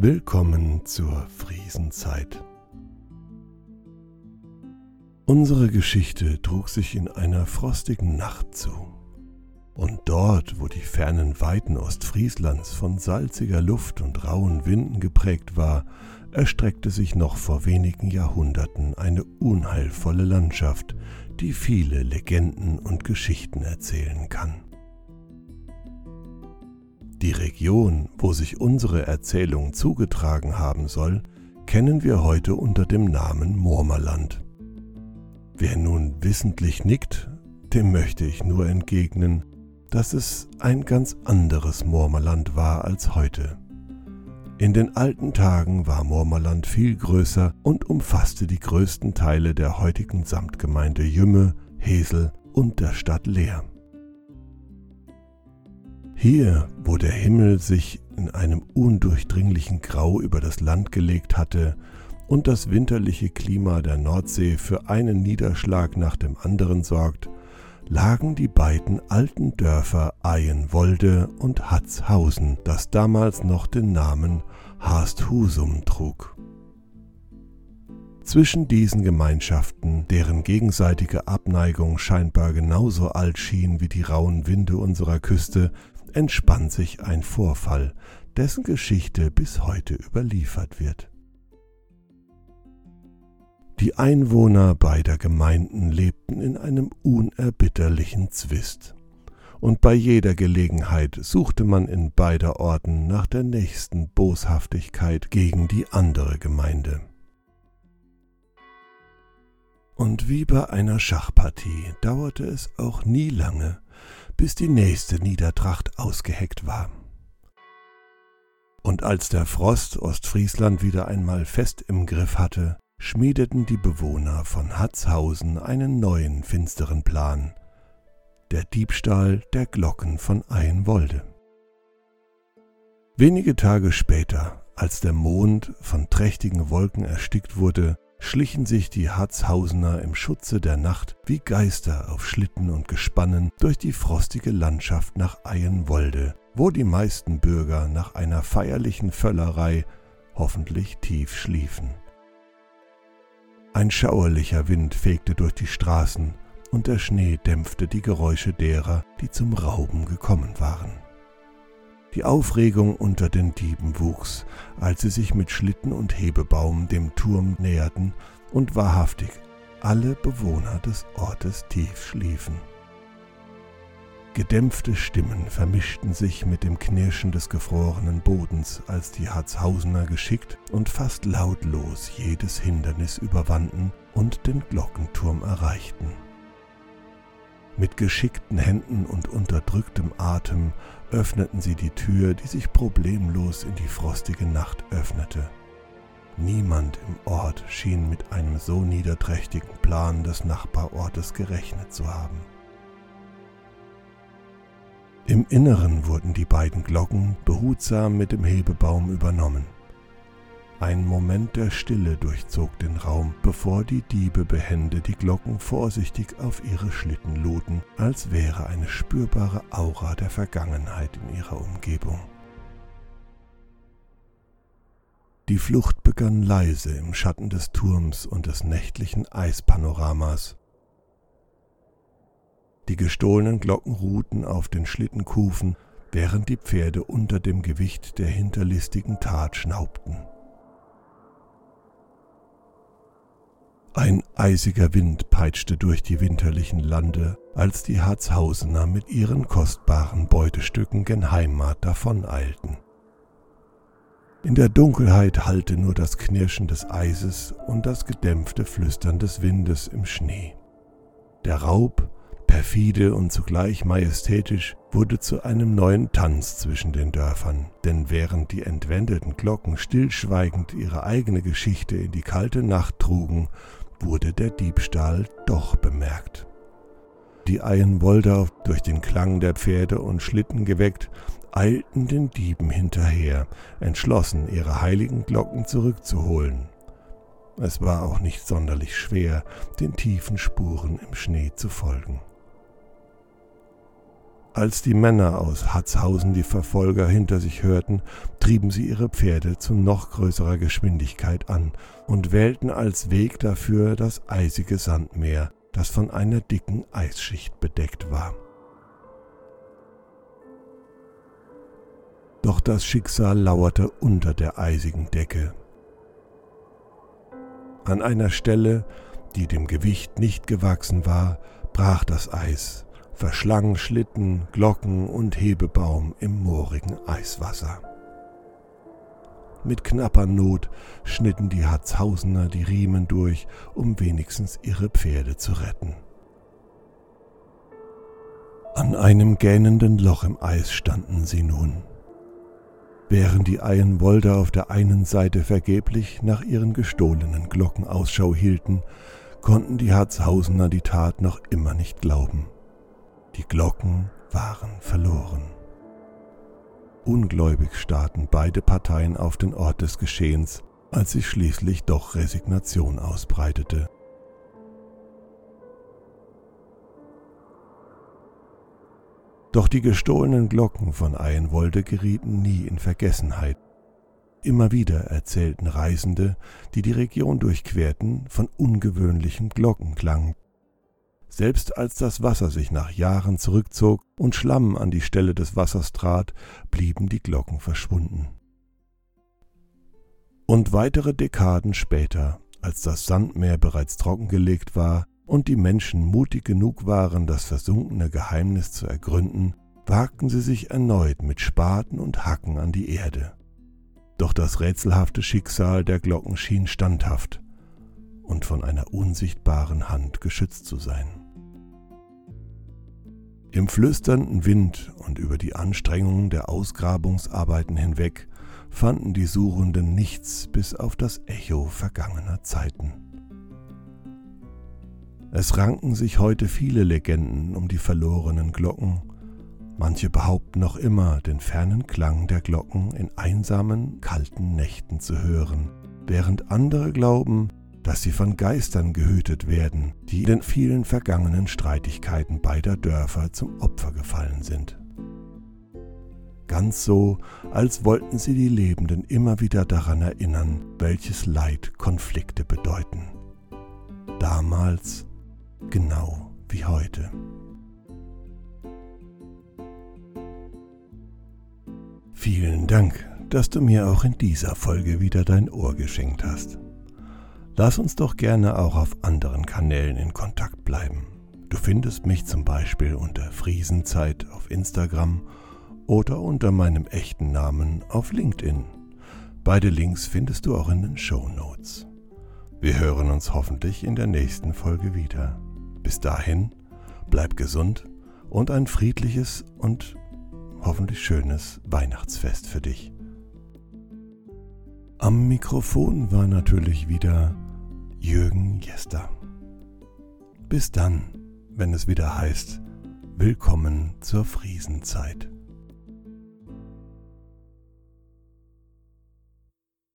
Willkommen zur Friesenzeit. Unsere Geschichte trug sich in einer frostigen Nacht zu. Und dort, wo die fernen Weiten Ostfrieslands von salziger Luft und rauen Winden geprägt war, erstreckte sich noch vor wenigen Jahrhunderten eine unheilvolle Landschaft, die viele Legenden und Geschichten erzählen kann. Die Region, wo sich unsere Erzählung zugetragen haben soll, kennen wir heute unter dem Namen Murmerland. Wer nun wissentlich nickt, dem möchte ich nur entgegnen, dass es ein ganz anderes Murmerland war als heute. In den alten Tagen war Murmerland viel größer und umfasste die größten Teile der heutigen Samtgemeinde Jümme, Hesel und der Stadt Leer. Hier, wo der Himmel sich in einem undurchdringlichen Grau über das Land gelegt hatte und das winterliche Klima der Nordsee für einen Niederschlag nach dem anderen sorgt, lagen die beiden alten Dörfer Eienwolde und Hatzhausen, das damals noch den Namen Haasthusum trug. Zwischen diesen Gemeinschaften, deren gegenseitige Abneigung scheinbar genauso alt schien wie die rauen Winde unserer Küste, entspann sich ein Vorfall, dessen Geschichte bis heute überliefert wird. Die Einwohner beider Gemeinden lebten in einem unerbitterlichen Zwist, und bei jeder Gelegenheit suchte man in beider Orten nach der nächsten Boshaftigkeit gegen die andere Gemeinde. Und wie bei einer Schachpartie dauerte es auch nie lange, bis die nächste Niedertracht ausgeheckt war. Und als der Frost Ostfriesland wieder einmal fest im Griff hatte, schmiedeten die Bewohner von Hatzhausen einen neuen finsteren Plan, der Diebstahl der Glocken von Einwolde. Wenige Tage später, als der Mond von trächtigen Wolken erstickt wurde, schlichen sich die Harzhausener im Schutze der Nacht wie Geister auf Schlitten und Gespannen durch die frostige Landschaft nach Eienwolde, wo die meisten Bürger nach einer feierlichen Völlerei hoffentlich tief schliefen. Ein schauerlicher Wind fegte durch die Straßen, und der Schnee dämpfte die Geräusche derer, die zum Rauben gekommen waren. Die Aufregung unter den Dieben wuchs, als sie sich mit Schlitten und Hebebaum dem Turm näherten und wahrhaftig alle Bewohner des Ortes tief schliefen. Gedämpfte Stimmen vermischten sich mit dem Knirschen des gefrorenen Bodens, als die Harzhausener geschickt und fast lautlos jedes Hindernis überwanden und den Glockenturm erreichten. Mit geschickten Händen und unterdrücktem Atem öffneten sie die Tür, die sich problemlos in die frostige Nacht öffnete. Niemand im Ort schien mit einem so niederträchtigen Plan des Nachbarortes gerechnet zu haben. Im Inneren wurden die beiden Glocken behutsam mit dem Hebebaum übernommen. Ein Moment der Stille durchzog den Raum, bevor die Diebe behende die Glocken vorsichtig auf ihre Schlitten luden, als wäre eine spürbare Aura der Vergangenheit in ihrer Umgebung. Die Flucht begann leise im Schatten des Turms und des nächtlichen Eispanoramas. Die gestohlenen Glocken ruhten auf den Schlittenkufen, während die Pferde unter dem Gewicht der hinterlistigen Tat schnaubten. Ein eisiger Wind peitschte durch die winterlichen Lande, als die Harzhausener mit ihren kostbaren Beutestücken gen Heimat davoneilten. In der Dunkelheit hallte nur das Knirschen des Eises und das gedämpfte Flüstern des Windes im Schnee. Der Raub, perfide und zugleich majestätisch, wurde zu einem neuen Tanz zwischen den Dörfern, denn während die entwendeten Glocken stillschweigend ihre eigene Geschichte in die kalte Nacht trugen, wurde der Diebstahl doch bemerkt. Die Eienwolder, durch den Klang der Pferde und Schlitten geweckt, eilten den Dieben hinterher, entschlossen, ihre heiligen Glocken zurückzuholen. Es war auch nicht sonderlich schwer, den tiefen Spuren im Schnee zu folgen. Als die Männer aus Hatzhausen die Verfolger hinter sich hörten, trieben sie ihre Pferde zu noch größerer Geschwindigkeit an und wählten als Weg dafür das eisige Sandmeer, das von einer dicken Eisschicht bedeckt war. Doch das Schicksal lauerte unter der eisigen Decke. An einer Stelle, die dem Gewicht nicht gewachsen war, brach das Eis, verschlang Schlitten, Glocken und Hebebaum im moorigen Eiswasser. Mit knapper Not schnitten die Harzhausener die Riemen durch, um wenigstens ihre Pferde zu retten. An einem gähnenden Loch im Eis standen sie nun. Während die Eienwolder auf der einen Seite vergeblich nach ihren gestohlenen Glocken Ausschau hielten, konnten die Harzhausener die Tat noch immer nicht glauben. Die Glocken waren verloren. Ungläubig starrten beide Parteien auf den Ort des Geschehens, als sich schließlich doch Resignation ausbreitete. Doch die gestohlenen Glocken von Eienwolde gerieten nie in Vergessenheit. Immer wieder erzählten Reisende, die die Region durchquerten, von ungewöhnlichem Glockenklang. Selbst als das Wasser sich nach Jahren zurückzog und Schlamm an die Stelle des Wassers trat, blieben die Glocken verschwunden. Und weitere Dekaden später, als das Sandmeer bereits trockengelegt war, und die Menschen mutig genug waren, das versunkene Geheimnis zu ergründen, wagten sie sich erneut mit Spaten und Hacken an die Erde. Doch das rätselhafte Schicksal der Glocken schien standhaft und von einer unsichtbaren Hand geschützt zu sein. Im flüsternden Wind und über die Anstrengungen der Ausgrabungsarbeiten hinweg fanden die Suchenden nichts bis auf das Echo vergangener Zeiten. Es ranken sich heute viele Legenden um die verlorenen Glocken. Manche behaupten noch immer, den fernen Klang der Glocken in einsamen, kalten Nächten zu hören, während andere glauben, dass sie von Geistern gehütet werden, die den vielen vergangenen Streitigkeiten beider Dörfer zum Opfer gefallen sind. Ganz so, als wollten sie die Lebenden immer wieder daran erinnern, welches Leid Konflikte bedeuten. Damals genau wie heute. Vielen Dank, dass du mir auch in dieser Folge wieder dein Ohr geschenkt hast. Lass uns doch gerne auch auf anderen Kanälen in Kontakt bleiben. Du findest mich zum Beispiel unter Friesenzeit auf Instagram oder unter meinem echten Namen auf LinkedIn. Beide Links findest du auch in den Show Notes. Wir hören uns hoffentlich in der nächsten Folge wieder. Bis dahin, bleib gesund und ein friedliches und hoffentlich schönes Weihnachtsfest für dich. Am Mikrofon war natürlich wieder Jürgen Jester. Bis dann, wenn es wieder heißt, Willkommen zur Friesenzeit.